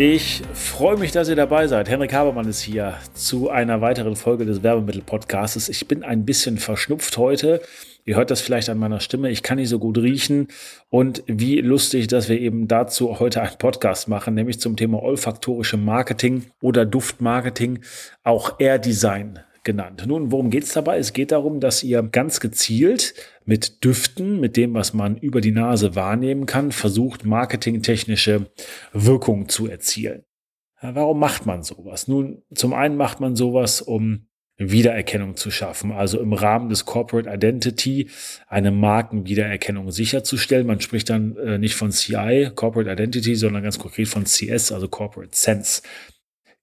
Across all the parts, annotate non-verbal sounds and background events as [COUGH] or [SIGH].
Ich freue mich, dass ihr dabei seid. Henrik Habermann ist hier zu einer weiteren Folge des Werbemittel-Podcasts. Ich bin ein bisschen verschnupft heute. Ihr hört das vielleicht an meiner Stimme. Ich kann nicht so gut riechen. Und wie lustig, dass wir eben dazu heute einen Podcast machen, nämlich zum Thema olfaktorische Marketing oder Duftmarketing, auch Air Design genannt. Nun, worum geht es dabei? Es geht darum, dass ihr ganz gezielt mit Düften, mit dem, was man über die Nase wahrnehmen kann, versucht, marketingtechnische Wirkung zu erzielen. Warum macht man sowas? Nun, zum einen macht man sowas, um Wiedererkennung zu schaffen, also im Rahmen des Corporate Identity eine Markenwiedererkennung sicherzustellen. Man spricht dann äh, nicht von CI, Corporate Identity, sondern ganz konkret von CS, also Corporate Sense.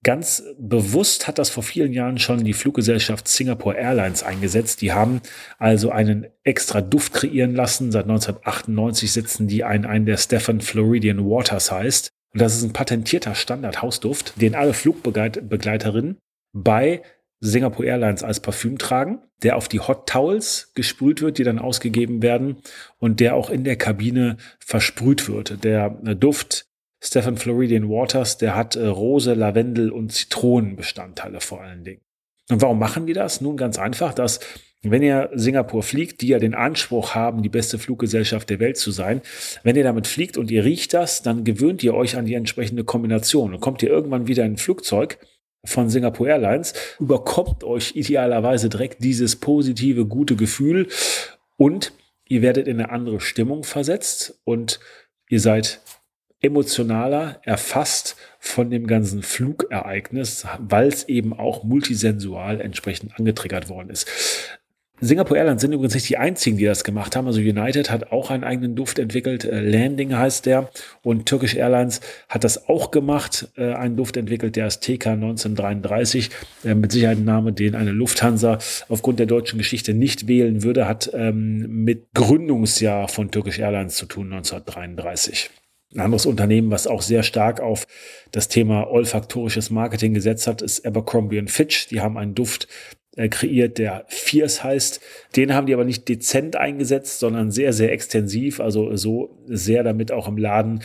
Ganz bewusst hat das vor vielen Jahren schon die Fluggesellschaft Singapore Airlines eingesetzt. Die haben also einen extra Duft kreieren lassen. Seit 1998 setzen die einen ein, der Stefan Floridian Waters heißt. Und das ist ein patentierter Standard-Hausduft, den alle Flugbegleiterinnen bei Singapore Airlines als Parfüm tragen, der auf die Hot Towels gesprüht wird, die dann ausgegeben werden und der auch in der Kabine versprüht wird. Der Duft Stefan Floridian Waters, der hat äh, Rose, Lavendel und Zitronenbestandteile vor allen Dingen. Und warum machen die das? Nun ganz einfach, dass wenn ihr Singapur fliegt, die ja den Anspruch haben, die beste Fluggesellschaft der Welt zu sein, wenn ihr damit fliegt und ihr riecht das, dann gewöhnt ihr euch an die entsprechende Kombination und kommt ihr irgendwann wieder in ein Flugzeug von Singapore Airlines, überkommt euch idealerweise direkt dieses positive, gute Gefühl und ihr werdet in eine andere Stimmung versetzt und ihr seid emotionaler erfasst von dem ganzen Flugereignis, weil es eben auch multisensual entsprechend angetriggert worden ist. Singapore Airlines sind übrigens nicht die einzigen, die das gemacht haben. Also United hat auch einen eigenen Duft entwickelt. Äh, Landing heißt der. Und Turkish Airlines hat das auch gemacht. Äh, einen Duft entwickelt, der ist TK 1933. Äh, mit Sicherheit ein Name, den eine Lufthansa aufgrund der deutschen Geschichte nicht wählen würde. Hat ähm, mit Gründungsjahr von Turkish Airlines zu tun, 1933. Ein anderes Unternehmen, was auch sehr stark auf das Thema olfaktorisches Marketing gesetzt hat, ist Abercrombie Fitch. Die haben einen Duft äh, kreiert, der Fierce heißt. Den haben die aber nicht dezent eingesetzt, sondern sehr, sehr extensiv, also so sehr damit auch im Laden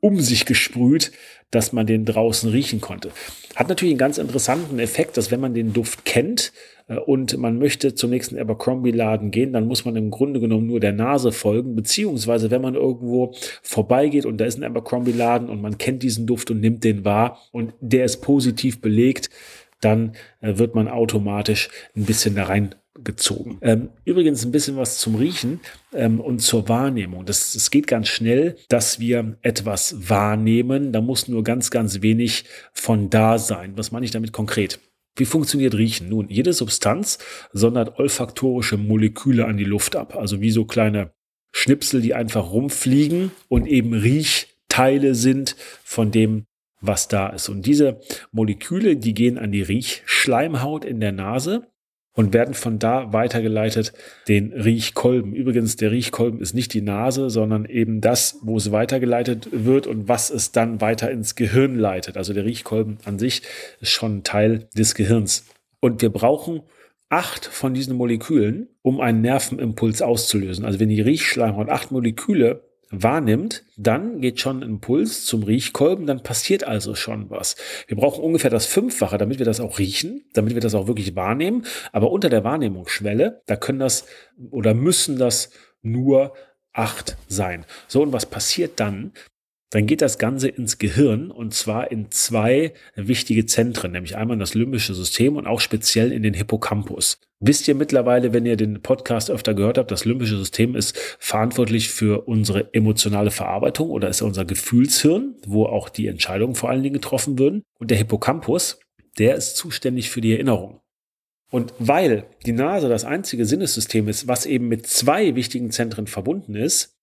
um sich gesprüht, dass man den draußen riechen konnte. Hat natürlich einen ganz interessanten Effekt, dass wenn man den Duft kennt äh, und man möchte zum nächsten Abercrombie-Laden gehen, dann muss man im Grunde genommen nur der Nase folgen, beziehungsweise wenn man irgendwo vorbeigeht und da ist ein Abercrombie-Laden und man kennt diesen Duft und nimmt den wahr und der ist positiv belegt, dann äh, wird man automatisch ein bisschen da rein gezogen. Ähm, übrigens ein bisschen was zum Riechen ähm, und zur Wahrnehmung. Das, das geht ganz schnell, dass wir etwas wahrnehmen. Da muss nur ganz, ganz wenig von da sein. Was meine ich damit konkret? Wie funktioniert Riechen? Nun, jede Substanz sondert olfaktorische Moleküle an die Luft ab. Also wie so kleine Schnipsel, die einfach rumfliegen und eben Riechteile sind von dem, was da ist. Und diese Moleküle, die gehen an die Riechschleimhaut in der Nase und werden von da weitergeleitet den Riechkolben. Übrigens, der Riechkolben ist nicht die Nase, sondern eben das, wo es weitergeleitet wird und was es dann weiter ins Gehirn leitet. Also der Riechkolben an sich ist schon Teil des Gehirns. Und wir brauchen acht von diesen Molekülen, um einen Nervenimpuls auszulösen. Also wenn die Riechschleimhaut acht Moleküle wahrnimmt, dann geht schon ein Impuls zum Riechkolben, dann passiert also schon was. Wir brauchen ungefähr das Fünffache, damit wir das auch riechen, damit wir das auch wirklich wahrnehmen. Aber unter der Wahrnehmungsschwelle, da können das oder müssen das nur acht sein. So, und was passiert dann? Dann geht das Ganze ins Gehirn und zwar in zwei wichtige Zentren, nämlich einmal in das limbische System und auch speziell in den Hippocampus. Wisst ihr mittlerweile, wenn ihr den Podcast öfter gehört habt, das limbische System ist verantwortlich für unsere emotionale Verarbeitung oder ist unser Gefühlshirn, wo auch die Entscheidungen vor allen Dingen getroffen würden. Und der Hippocampus, der ist zuständig für die Erinnerung. Und weil die Nase das einzige Sinnessystem ist, was eben mit zwei wichtigen Zentren verbunden ist,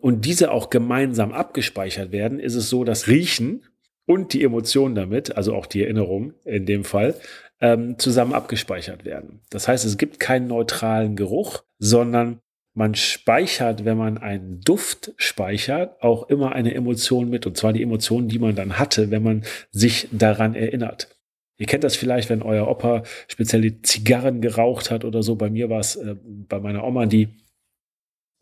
und diese auch gemeinsam abgespeichert werden, ist es so, dass Riechen und die Emotionen damit, also auch die Erinnerung in dem Fall, ähm, zusammen abgespeichert werden. Das heißt, es gibt keinen neutralen Geruch, sondern man speichert, wenn man einen Duft speichert, auch immer eine Emotion mit. Und zwar die Emotion, die man dann hatte, wenn man sich daran erinnert. Ihr kennt das vielleicht, wenn euer Opa speziell die Zigarren geraucht hat oder so. Bei mir war es äh, bei meiner Oma, die,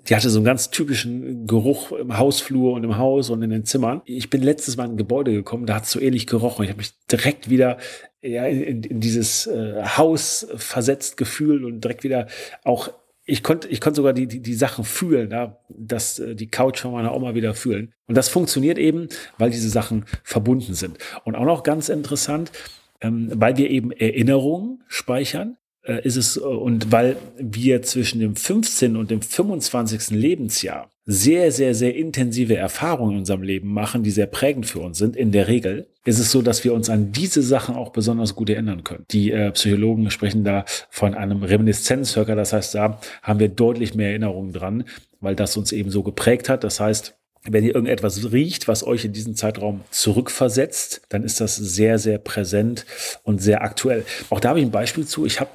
die hatte so einen ganz typischen Geruch im Hausflur und im Haus und in den Zimmern. Ich bin letztes Mal in ein Gebäude gekommen, da hat es so ähnlich gerochen. Ich habe mich direkt wieder ja, in, in dieses äh, Haus versetzt gefühlt und direkt wieder auch ich konnte, ich konnte sogar die, die, die Sachen fühlen, ja, dass äh, die Couch von meiner Oma wieder fühlen. Und das funktioniert eben, weil diese Sachen verbunden sind. Und auch noch ganz interessant, ähm, weil wir eben Erinnerungen speichern, äh, ist es, äh, und weil wir zwischen dem 15. und dem 25. Lebensjahr sehr, sehr, sehr intensive Erfahrungen in unserem Leben machen, die sehr prägend für uns sind, in der Regel, ist es so, dass wir uns an diese Sachen auch besonders gut erinnern können. Die äh, Psychologen sprechen da von einem Reminiszenzhöcker, das heißt, da haben wir deutlich mehr Erinnerungen dran, weil das uns eben so geprägt hat. Das heißt, wenn ihr irgendetwas riecht, was euch in diesen Zeitraum zurückversetzt, dann ist das sehr, sehr präsent und sehr aktuell. Auch da habe ich ein Beispiel zu. Ich habe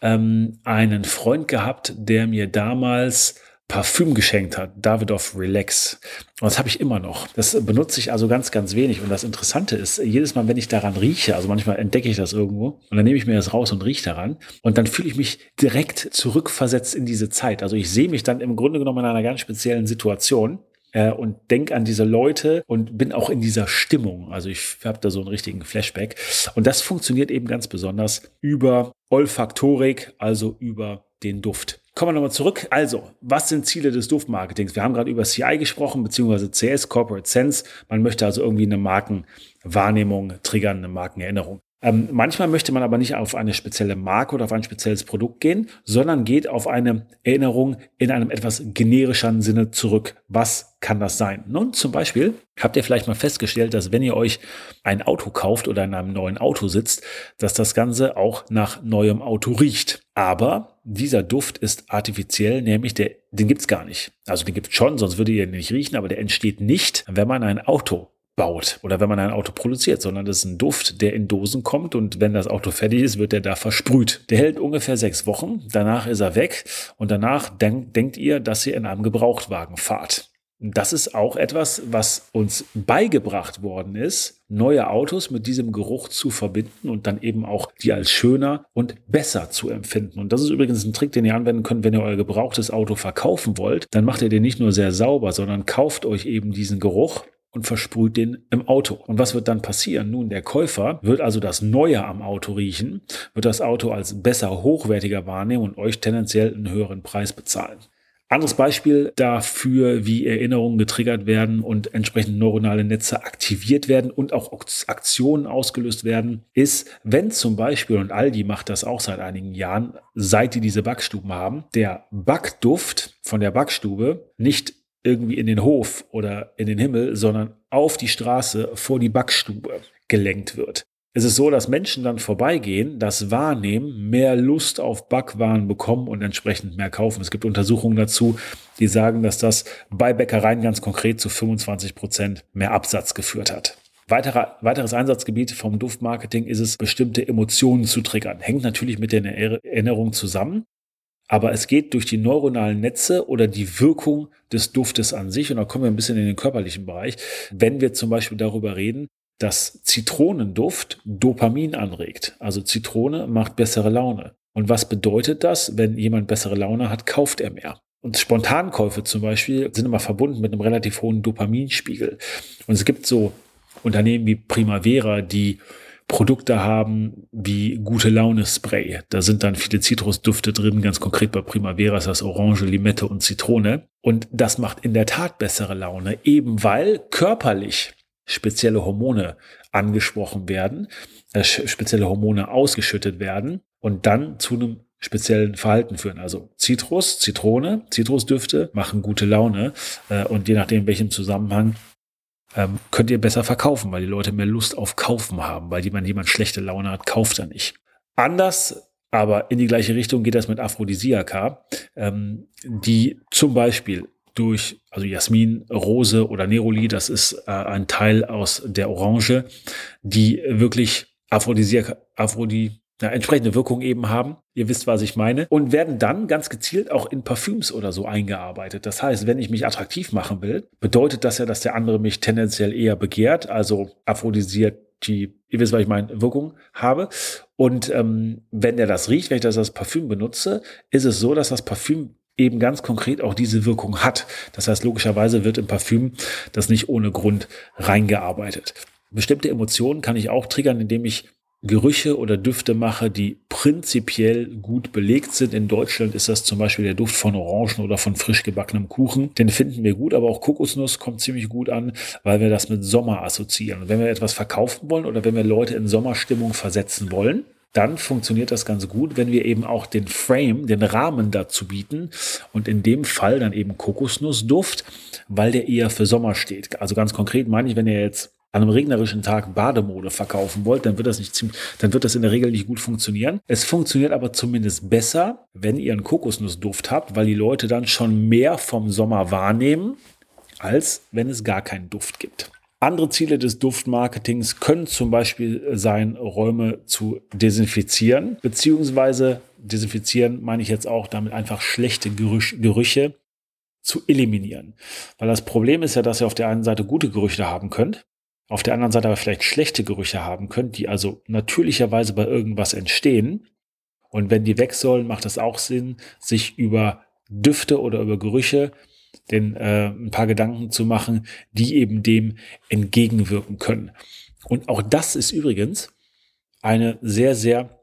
ähm, einen Freund gehabt, der mir damals Parfüm geschenkt hat, Davidoff Relax. Und das habe ich immer noch. Das benutze ich also ganz, ganz wenig. Und das Interessante ist, jedes Mal, wenn ich daran rieche, also manchmal entdecke ich das irgendwo und dann nehme ich mir das raus und rieche daran und dann fühle ich mich direkt zurückversetzt in diese Zeit. Also ich sehe mich dann im Grunde genommen in einer ganz speziellen Situation äh, und denke an diese Leute und bin auch in dieser Stimmung. Also ich habe da so einen richtigen Flashback. Und das funktioniert eben ganz besonders über Olfaktorik, also über den Duft. Kommen wir nochmal zurück. Also, was sind Ziele des Duftmarketings? Wir haben gerade über CI gesprochen, beziehungsweise CS, Corporate Sense. Man möchte also irgendwie eine Markenwahrnehmung triggern, eine Markenerinnerung. Ähm, manchmal möchte man aber nicht auf eine spezielle Marke oder auf ein spezielles Produkt gehen, sondern geht auf eine Erinnerung in einem etwas generischeren Sinne zurück. Was kann das sein? Nun, zum Beispiel habt ihr vielleicht mal festgestellt, dass wenn ihr euch ein Auto kauft oder in einem neuen Auto sitzt, dass das Ganze auch nach neuem Auto riecht. Aber dieser Duft ist artifiziell, nämlich der, den gibt's gar nicht. Also den gibt's schon, sonst würde ihr nicht riechen, aber der entsteht nicht, wenn man ein Auto baut oder wenn man ein Auto produziert, sondern das ist ein Duft, der in Dosen kommt und wenn das Auto fertig ist, wird er da versprüht. Der hält ungefähr sechs Wochen, danach ist er weg und danach denk, denkt ihr, dass ihr in einem Gebrauchtwagen fahrt. Das ist auch etwas, was uns beigebracht worden ist, neue Autos mit diesem Geruch zu verbinden und dann eben auch die als schöner und besser zu empfinden. Und das ist übrigens ein Trick, den ihr anwenden könnt, wenn ihr euer gebrauchtes Auto verkaufen wollt. Dann macht ihr den nicht nur sehr sauber, sondern kauft euch eben diesen Geruch und versprüht den im Auto. Und was wird dann passieren? Nun, der Käufer wird also das Neue am Auto riechen, wird das Auto als besser, hochwertiger wahrnehmen und euch tendenziell einen höheren Preis bezahlen. Anderes Beispiel dafür, wie Erinnerungen getriggert werden und entsprechend neuronale Netze aktiviert werden und auch Aktionen ausgelöst werden, ist, wenn zum Beispiel, und Aldi macht das auch seit einigen Jahren, seit die diese Backstuben haben, der Backduft von der Backstube nicht irgendwie in den Hof oder in den Himmel, sondern auf die Straße vor die Backstube gelenkt wird. Es ist so, dass Menschen dann vorbeigehen, das wahrnehmen, mehr Lust auf Backwaren bekommen und entsprechend mehr kaufen. Es gibt Untersuchungen dazu, die sagen, dass das bei Bäckereien ganz konkret zu 25 Prozent mehr Absatz geführt hat. Weiterer, weiteres Einsatzgebiet vom Duftmarketing ist es, bestimmte Emotionen zu triggern. Hängt natürlich mit der Erinnerung zusammen. Aber es geht durch die neuronalen Netze oder die Wirkung des Duftes an sich. Und da kommen wir ein bisschen in den körperlichen Bereich. Wenn wir zum Beispiel darüber reden, dass Zitronenduft Dopamin anregt. Also Zitrone macht bessere Laune. Und was bedeutet das? Wenn jemand bessere Laune hat, kauft er mehr. Und Spontankäufe zum Beispiel sind immer verbunden mit einem relativ hohen Dopaminspiegel. Und es gibt so Unternehmen wie Primavera, die Produkte haben wie gute Laune Spray. Da sind dann viele Zitrusdüfte drin, ganz konkret bei Primavera ist das Orange, Limette und Zitrone. Und das macht in der Tat bessere Laune, eben weil körperlich spezielle Hormone angesprochen werden, äh, spezielle Hormone ausgeschüttet werden und dann zu einem speziellen Verhalten führen. Also Zitrus, Zitrone, Zitrusdüfte machen gute Laune äh, und je nachdem, welchem Zusammenhang ähm, könnt ihr besser verkaufen, weil die Leute mehr Lust auf Kaufen haben, weil jemand, jemand schlechte Laune hat, kauft er nicht. Anders, aber in die gleiche Richtung geht das mit Aphrodisiaka, ähm, die zum Beispiel durch, also Jasmin, Rose oder Neroli, das ist äh, ein Teil aus der Orange, die wirklich Aphrodisiaka, Aphrodisiaka ja, entsprechende Wirkung eben haben. Ihr wisst, was ich meine. Und werden dann ganz gezielt auch in Parfüms oder so eingearbeitet. Das heißt, wenn ich mich attraktiv machen will, bedeutet das ja, dass der andere mich tendenziell eher begehrt, also aphrodisiert die, ihr wisst, was ich meine, Wirkung habe. Und ähm, wenn der das riecht, wenn ich das als Parfüm benutze, ist es so, dass das Parfüm eben ganz konkret auch diese Wirkung hat. Das heißt, logischerweise wird im Parfüm das nicht ohne Grund reingearbeitet. Bestimmte Emotionen kann ich auch triggern, indem ich Gerüche oder Düfte mache, die prinzipiell gut belegt sind. In Deutschland ist das zum Beispiel der Duft von Orangen oder von frisch gebackenem Kuchen. Den finden wir gut, aber auch Kokosnuss kommt ziemlich gut an, weil wir das mit Sommer assoziieren. Und wenn wir etwas verkaufen wollen oder wenn wir Leute in Sommerstimmung versetzen wollen, dann funktioniert das ganz gut, wenn wir eben auch den Frame, den Rahmen dazu bieten und in dem Fall dann eben Kokosnussduft, weil der eher für Sommer steht. Also ganz konkret meine ich, wenn ihr jetzt an einem regnerischen Tag Bademode verkaufen wollt, dann wird das nicht ziemlich, dann wird das in der Regel nicht gut funktionieren. Es funktioniert aber zumindest besser, wenn ihr einen Kokosnussduft habt, weil die Leute dann schon mehr vom Sommer wahrnehmen, als wenn es gar keinen Duft gibt. Andere Ziele des Duftmarketings können zum Beispiel sein, Räume zu desinfizieren, beziehungsweise desinfizieren meine ich jetzt auch damit einfach schlechte Gerüche zu eliminieren. Weil das Problem ist ja, dass ihr auf der einen Seite gute Gerüche haben könnt, auf der anderen Seite aber vielleicht schlechte Gerüche haben könnt, die also natürlicherweise bei irgendwas entstehen. Und wenn die weg sollen, macht es auch Sinn, sich über Düfte oder über Gerüche den äh, ein paar Gedanken zu machen, die eben dem entgegenwirken können. Und auch das ist übrigens eine sehr, sehr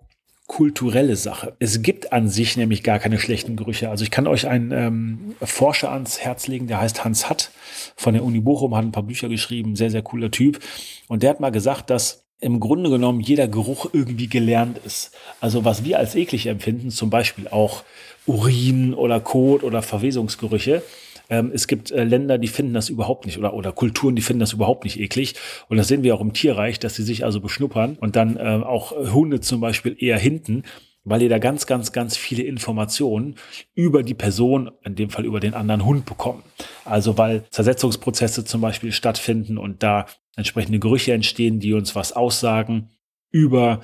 kulturelle Sache. Es gibt an sich nämlich gar keine schlechten Gerüche. Also ich kann euch einen ähm, Forscher ans Herz legen, der heißt Hans Hatt von der Uni Bochum, hat ein paar Bücher geschrieben, sehr, sehr cooler Typ. Und der hat mal gesagt, dass im Grunde genommen jeder Geruch irgendwie gelernt ist. Also was wir als eklig empfinden, zum Beispiel auch Urin oder Kot oder Verwesungsgerüche, ähm, es gibt äh, Länder, die finden das überhaupt nicht oder, oder Kulturen, die finden das überhaupt nicht eklig. Und das sehen wir auch im Tierreich, dass sie sich also beschnuppern und dann äh, auch Hunde zum Beispiel eher hinten weil ihr da ganz, ganz, ganz viele Informationen über die Person, in dem Fall über den anderen Hund bekommt. Also weil Zersetzungsprozesse zum Beispiel stattfinden und da entsprechende Gerüche entstehen, die uns was aussagen über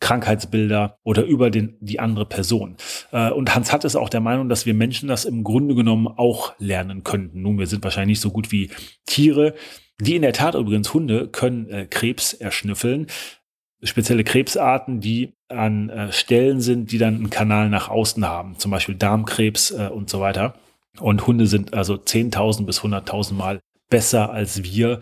Krankheitsbilder oder über den, die andere Person. Äh, und Hans hat es auch der Meinung, dass wir Menschen das im Grunde genommen auch lernen könnten. Nun, wir sind wahrscheinlich nicht so gut wie Tiere. Die in der Tat übrigens Hunde können äh, Krebs erschnüffeln. Spezielle Krebsarten, die an äh, Stellen sind, die dann einen Kanal nach außen haben, zum Beispiel Darmkrebs äh, und so weiter. Und Hunde sind also 10.000 bis 100.000 Mal besser als wir,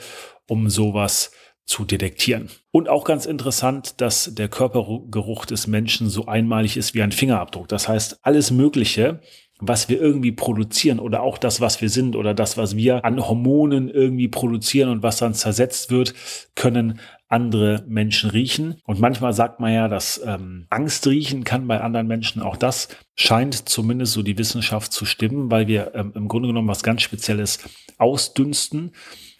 um sowas zu detektieren. Und auch ganz interessant, dass der Körpergeruch des Menschen so einmalig ist wie ein Fingerabdruck. Das heißt, alles Mögliche, was wir irgendwie produzieren oder auch das, was wir sind oder das, was wir an Hormonen irgendwie produzieren und was dann zersetzt wird, können andere Menschen riechen. Und manchmal sagt man ja, dass ähm, Angst riechen kann bei anderen Menschen. Auch das scheint zumindest so die Wissenschaft zu stimmen, weil wir ähm, im Grunde genommen was ganz Spezielles ausdünsten.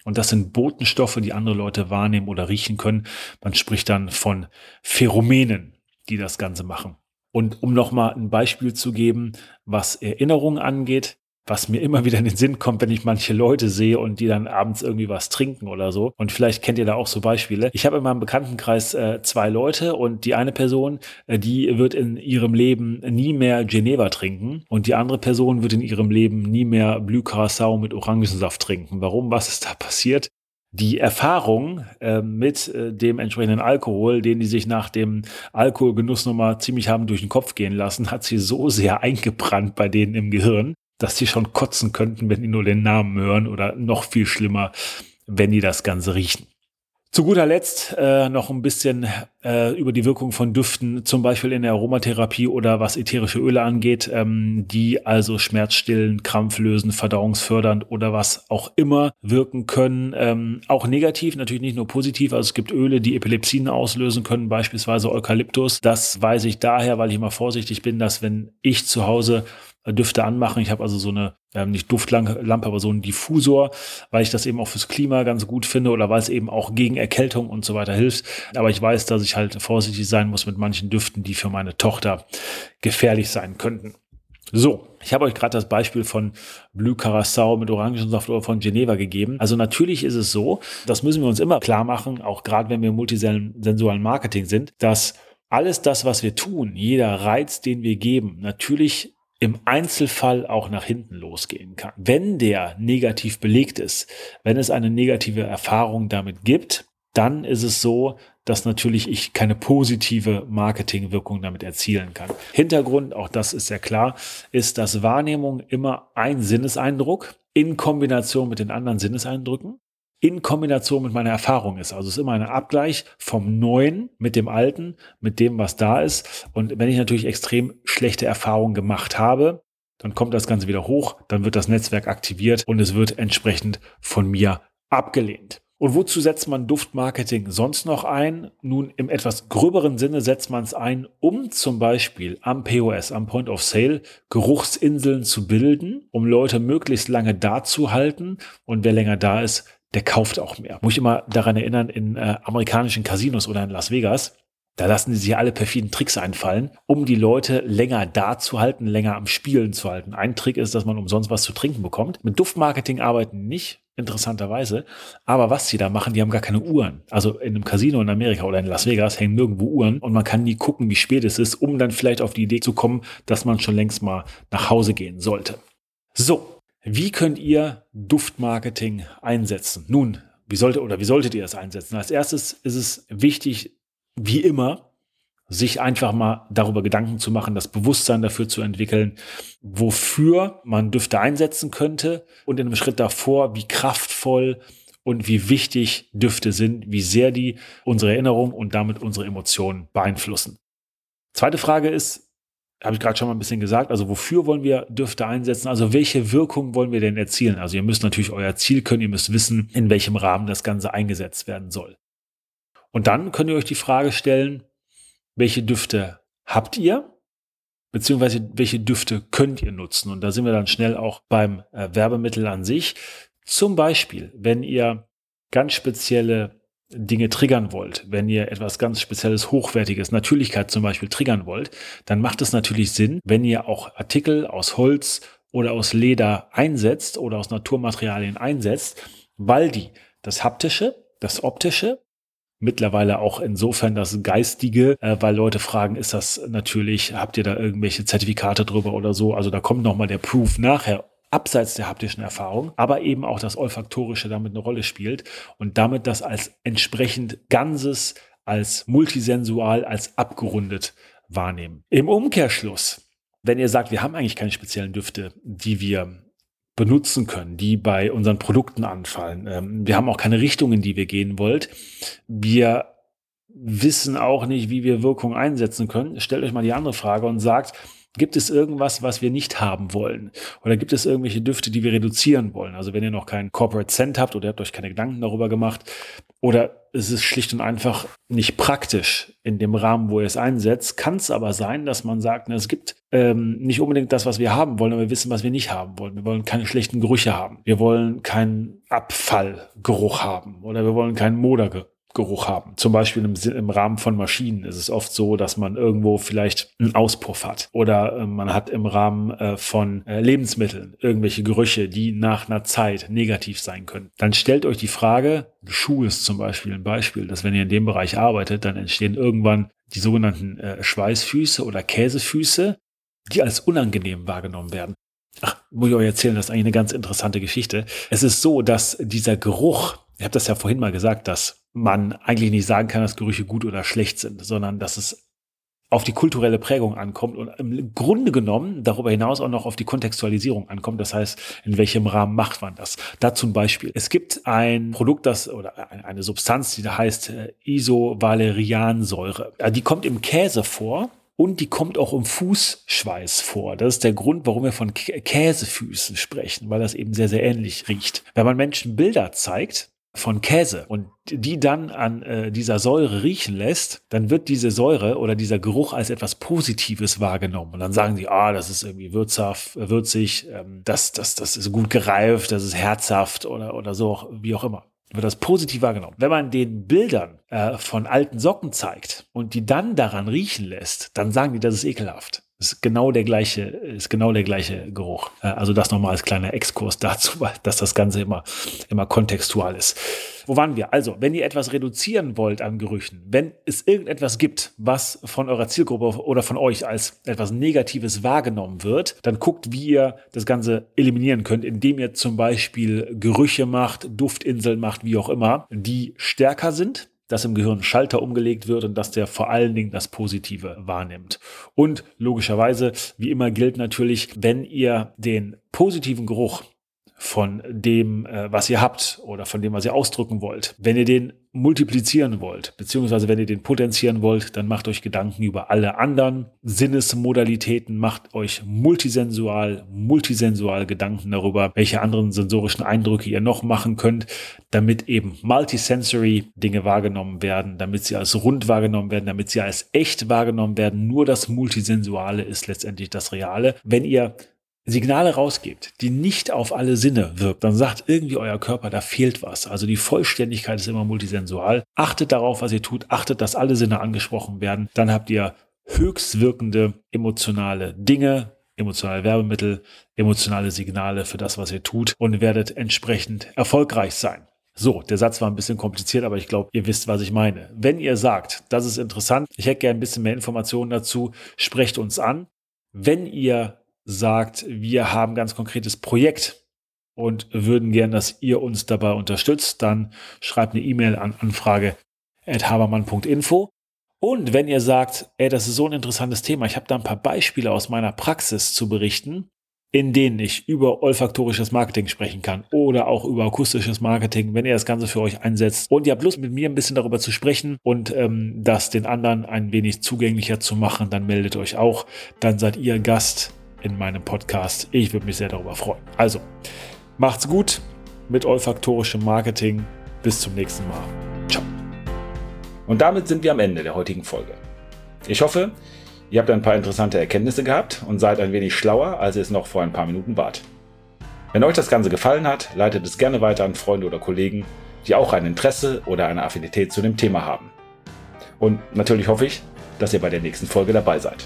Und das sind Botenstoffe, die andere Leute wahrnehmen oder riechen können. Man spricht dann von Phänomenen, die das Ganze machen. Und um nochmal ein Beispiel zu geben, was Erinnerungen angeht, was mir immer wieder in den Sinn kommt, wenn ich manche Leute sehe und die dann abends irgendwie was trinken oder so. Und vielleicht kennt ihr da auch so Beispiele. Ich habe in meinem Bekanntenkreis äh, zwei Leute und die eine Person, äh, die wird in ihrem Leben nie mehr Geneva trinken und die andere Person wird in ihrem Leben nie mehr Curacao mit Orangensaft trinken. Warum? Was ist da passiert? die Erfahrung äh, mit äh, dem entsprechenden Alkohol, den die sich nach dem Alkoholgenuss nochmal ziemlich haben durch den Kopf gehen lassen, hat sie so sehr eingebrannt bei denen im Gehirn, dass die schon kotzen könnten, wenn die nur den Namen hören oder noch viel schlimmer, wenn die das Ganze riechen. Zu guter Letzt äh, noch ein bisschen äh, über die Wirkung von Düften, zum Beispiel in der Aromatherapie oder was ätherische Öle angeht, ähm, die also schmerzstillend, krampflösend, verdauungsfördernd oder was auch immer wirken können. Ähm, auch negativ, natürlich nicht nur positiv. Also es gibt Öle, die Epilepsien auslösen können, beispielsweise Eukalyptus. Das weiß ich daher, weil ich immer vorsichtig bin, dass wenn ich zu Hause Düfte anmachen. Ich habe also so eine, ähm, nicht Duftlampe, aber so einen Diffusor, weil ich das eben auch fürs Klima ganz gut finde oder weil es eben auch gegen Erkältung und so weiter hilft. Aber ich weiß, dass ich halt vorsichtig sein muss mit manchen Düften, die für meine Tochter gefährlich sein könnten. So, ich habe euch gerade das Beispiel von Blue Curacao mit Orangensaft oder von Geneva gegeben. Also natürlich ist es so, das müssen wir uns immer klar machen, auch gerade wenn wir im multisensualen Marketing sind, dass alles das, was wir tun, jeder Reiz, den wir geben, natürlich im Einzelfall auch nach hinten losgehen kann. Wenn der negativ belegt ist, wenn es eine negative Erfahrung damit gibt, dann ist es so, dass natürlich ich keine positive Marketingwirkung damit erzielen kann. Hintergrund, auch das ist sehr klar, ist, dass Wahrnehmung immer ein Sinneseindruck in Kombination mit den anderen Sinneseindrücken in Kombination mit meiner Erfahrung ist. Also es ist immer ein Abgleich vom Neuen mit dem Alten, mit dem, was da ist. Und wenn ich natürlich extrem schlechte Erfahrungen gemacht habe, dann kommt das Ganze wieder hoch, dann wird das Netzwerk aktiviert und es wird entsprechend von mir abgelehnt. Und wozu setzt man Duftmarketing sonst noch ein? Nun, im etwas gröberen Sinne setzt man es ein, um zum Beispiel am POS, am Point of Sale, Geruchsinseln zu bilden, um Leute möglichst lange da zu halten. Und wer länger da ist, der kauft auch mehr. Muss ich immer daran erinnern, in äh, amerikanischen Casinos oder in Las Vegas, da lassen sie sich alle perfiden Tricks einfallen, um die Leute länger da zu halten, länger am Spielen zu halten. Ein Trick ist, dass man umsonst was zu trinken bekommt. Mit Duftmarketing arbeiten nicht, interessanterweise. Aber was sie da machen, die haben gar keine Uhren. Also in einem Casino in Amerika oder in Las Vegas hängen nirgendwo Uhren und man kann nie gucken, wie spät es ist, um dann vielleicht auf die Idee zu kommen, dass man schon längst mal nach Hause gehen sollte. So, wie könnt ihr Duftmarketing einsetzen? Nun, wie sollte oder wie solltet ihr es einsetzen? Als erstes ist es wichtig, wie immer, sich einfach mal darüber Gedanken zu machen, das Bewusstsein dafür zu entwickeln, wofür man Düfte einsetzen könnte und in einem Schritt davor, wie kraftvoll und wie wichtig Düfte sind, wie sehr die unsere Erinnerung und damit unsere Emotionen beeinflussen. Zweite Frage ist, habe ich gerade schon mal ein bisschen gesagt, also wofür wollen wir Düfte einsetzen? Also welche Wirkung wollen wir denn erzielen? Also ihr müsst natürlich euer Ziel können, ihr müsst wissen, in welchem Rahmen das Ganze eingesetzt werden soll. Und dann könnt ihr euch die Frage stellen, welche Düfte habt ihr? Beziehungsweise welche Düfte könnt ihr nutzen? Und da sind wir dann schnell auch beim äh, Werbemittel an sich. Zum Beispiel, wenn ihr ganz spezielle Dinge triggern wollt, wenn ihr etwas ganz Spezielles, Hochwertiges, Natürlichkeit zum Beispiel triggern wollt, dann macht es natürlich Sinn, wenn ihr auch Artikel aus Holz oder aus Leder einsetzt oder aus Naturmaterialien einsetzt, weil die das Haptische, das Optische, mittlerweile auch insofern das Geistige, äh, weil Leute fragen, ist das natürlich, habt ihr da irgendwelche Zertifikate drüber oder so? Also da kommt nochmal der Proof nachher abseits der haptischen Erfahrung, aber eben auch das Olfaktorische damit eine Rolle spielt und damit das als entsprechend Ganzes, als multisensual, als abgerundet wahrnehmen. Im Umkehrschluss, wenn ihr sagt, wir haben eigentlich keine speziellen Düfte, die wir benutzen können, die bei unseren Produkten anfallen. Ähm, wir haben auch keine Richtung, in die wir gehen wollt. Wir wissen auch nicht, wie wir Wirkung einsetzen können. Stellt euch mal die andere Frage und sagt, Gibt es irgendwas, was wir nicht haben wollen? Oder gibt es irgendwelche Düfte, die wir reduzieren wollen? Also wenn ihr noch keinen Corporate Cent habt oder ihr habt euch keine Gedanken darüber gemacht oder es ist schlicht und einfach nicht praktisch in dem Rahmen, wo ihr es einsetzt, kann es aber sein, dass man sagt, na, es gibt ähm, nicht unbedingt das, was wir haben wollen, aber wir wissen, was wir nicht haben wollen. Wir wollen keine schlechten Gerüche haben. Wir wollen keinen Abfallgeruch haben oder wir wollen keinen Modergeruch Geruch haben. Zum Beispiel im, im, Rahmen von Maschinen ist es oft so, dass man irgendwo vielleicht einen Auspuff hat oder äh, man hat im Rahmen äh, von äh, Lebensmitteln irgendwelche Gerüche, die nach einer Zeit negativ sein können. Dann stellt euch die Frage, Schuh ist zum Beispiel ein Beispiel, dass wenn ihr in dem Bereich arbeitet, dann entstehen irgendwann die sogenannten äh, Schweißfüße oder Käsefüße, die als unangenehm wahrgenommen werden. Ach, muss ich euch erzählen, das ist eigentlich eine ganz interessante Geschichte. Es ist so, dass dieser Geruch, ich habe das ja vorhin mal gesagt, dass man eigentlich nicht sagen kann, dass Gerüche gut oder schlecht sind, sondern dass es auf die kulturelle Prägung ankommt und im Grunde genommen darüber hinaus auch noch auf die Kontextualisierung ankommt. Das heißt, in welchem Rahmen macht man das? Da zum Beispiel. Es gibt ein Produkt, das oder eine Substanz, die da heißt äh, Isovaleriansäure. Die kommt im Käse vor. Und die kommt auch im Fußschweiß vor. Das ist der Grund, warum wir von Käsefüßen sprechen, weil das eben sehr, sehr ähnlich riecht. Wenn man Menschen Bilder zeigt, von Käse und die dann an äh, dieser Säure riechen lässt, dann wird diese Säure oder dieser Geruch als etwas Positives wahrgenommen. Und dann sagen sie, ah, das ist irgendwie würzhaft, äh, würzig, ähm, das, das, das ist gut gereift, das ist herzhaft oder, oder so, wie auch immer. Wird das positiv wahrgenommen. Wenn man den Bildern äh, von alten Socken zeigt und die dann daran riechen lässt, dann sagen die, das ist ekelhaft. Ist genau der gleiche, ist genau der gleiche Geruch. Äh, also das nochmal als kleiner Exkurs [LAUGHS] dazu, dass das Ganze immer, immer kontextual ist. Wo waren wir? Also, wenn ihr etwas reduzieren wollt an Gerüchen, wenn es irgendetwas gibt, was von eurer Zielgruppe oder von euch als etwas Negatives wahrgenommen wird, dann guckt, wie ihr das Ganze eliminieren könnt, indem ihr zum Beispiel Gerüche macht, Duftinseln macht, wie auch immer, die stärker sind dass im Gehirn Schalter umgelegt wird und dass der vor allen Dingen das Positive wahrnimmt. Und logischerweise, wie immer gilt natürlich, wenn ihr den positiven Geruch von dem, äh, was ihr habt oder von dem, was ihr ausdrücken wollt. Wenn ihr den multiplizieren wollt, beziehungsweise wenn ihr den potenzieren wollt, dann macht euch Gedanken über alle anderen Sinnesmodalitäten, macht euch multisensual, multisensual Gedanken darüber, welche anderen sensorischen Eindrücke ihr noch machen könnt, damit eben multisensory Dinge wahrgenommen werden, damit sie als rund wahrgenommen werden, damit sie als echt wahrgenommen werden. Nur das Multisensuale ist letztendlich das Reale. Wenn ihr Signale rausgebt, die nicht auf alle Sinne wirkt, dann sagt irgendwie euer Körper, da fehlt was. Also die Vollständigkeit ist immer multisensual. Achtet darauf, was ihr tut. Achtet, dass alle Sinne angesprochen werden. Dann habt ihr höchst wirkende emotionale Dinge, emotionale Werbemittel, emotionale Signale für das, was ihr tut und werdet entsprechend erfolgreich sein. So, der Satz war ein bisschen kompliziert, aber ich glaube, ihr wisst, was ich meine. Wenn ihr sagt, das ist interessant, ich hätte gerne ein bisschen mehr Informationen dazu, sprecht uns an. Wenn ihr sagt, wir haben ganz konkretes Projekt und würden gern, dass ihr uns dabei unterstützt, dann schreibt eine E-Mail an anfrage.habermann.info. Und wenn ihr sagt, ey, das ist so ein interessantes Thema, ich habe da ein paar Beispiele aus meiner Praxis zu berichten, in denen ich über olfaktorisches Marketing sprechen kann oder auch über akustisches Marketing, wenn ihr das Ganze für euch einsetzt und ihr habt Lust, mit mir ein bisschen darüber zu sprechen und ähm, das den anderen ein wenig zugänglicher zu machen, dann meldet euch auch. Dann seid ihr Gast in meinem Podcast. Ich würde mich sehr darüber freuen. Also, macht's gut mit olfaktorischem Marketing. Bis zum nächsten Mal. Ciao. Und damit sind wir am Ende der heutigen Folge. Ich hoffe, ihr habt ein paar interessante Erkenntnisse gehabt und seid ein wenig schlauer, als ihr es noch vor ein paar Minuten wart. Wenn euch das Ganze gefallen hat, leitet es gerne weiter an Freunde oder Kollegen, die auch ein Interesse oder eine Affinität zu dem Thema haben. Und natürlich hoffe ich, dass ihr bei der nächsten Folge dabei seid.